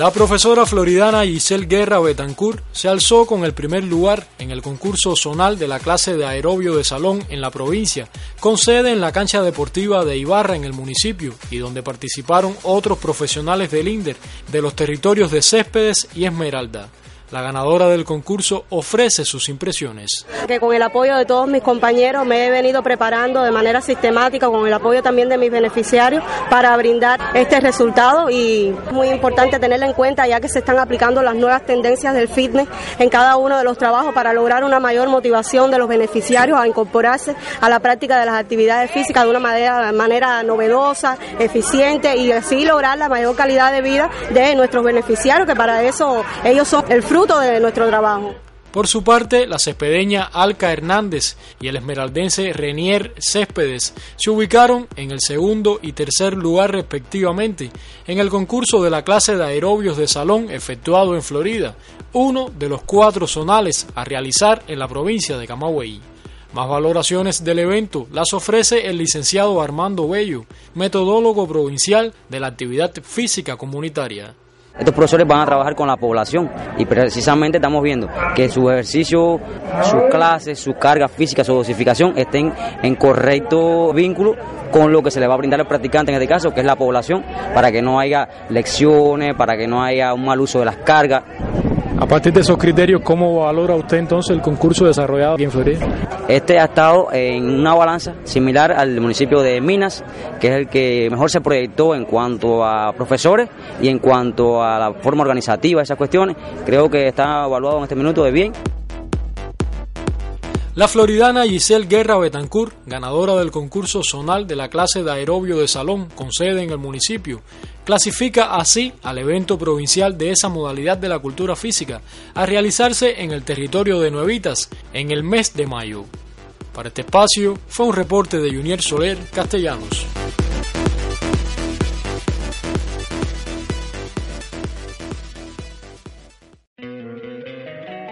La profesora floridana Giselle Guerra Betancourt se alzó con el primer lugar en el concurso zonal de la clase de aerobio de salón en la provincia, con sede en la cancha deportiva de Ibarra en el municipio y donde participaron otros profesionales del INDER de los territorios de Céspedes y Esmeralda. La ganadora del concurso ofrece sus impresiones. Que con el apoyo de todos mis compañeros me he venido preparando de manera sistemática, con el apoyo también de mis beneficiarios, para brindar este resultado y muy importante tenerlo en cuenta ya que se están aplicando las nuevas tendencias del fitness en cada uno de los trabajos para lograr una mayor motivación de los beneficiarios a incorporarse a la práctica de las actividades físicas de una manera, manera novedosa, eficiente y así lograr la mayor calidad de vida de nuestros beneficiarios, que para eso ellos son el fruto de nuestro trabajo. Por su parte, la cespedeña Alca Hernández y el esmeraldense Renier Céspedes se ubicaron en el segundo y tercer lugar respectivamente en el concurso de la clase de aerobios de salón efectuado en Florida, uno de los cuatro zonales a realizar en la provincia de Camagüey. Más valoraciones del evento las ofrece el licenciado Armando Bello, metodólogo provincial de la actividad física comunitaria. Estos profesores van a trabajar con la población y precisamente estamos viendo que su ejercicio, sus clases, sus cargas físicas, su dosificación estén en correcto vínculo con lo que se le va a brindar al practicante en este caso, que es la población, para que no haya lecciones, para que no haya un mal uso de las cargas. A partir de esos criterios, ¿cómo valora usted entonces el concurso desarrollado aquí en Florida? Este ha estado en una balanza similar al municipio de Minas, que es el que mejor se proyectó en cuanto a profesores y en cuanto a la forma organizativa, esas cuestiones. Creo que está evaluado en este minuto de bien. La floridana Giselle Guerra Betancourt, ganadora del concurso zonal de la clase de aerobio de salón con sede en el municipio, clasifica así al evento provincial de esa modalidad de la cultura física a realizarse en el territorio de Nuevitas en el mes de mayo. Para este espacio fue un reporte de Junior Soler Castellanos.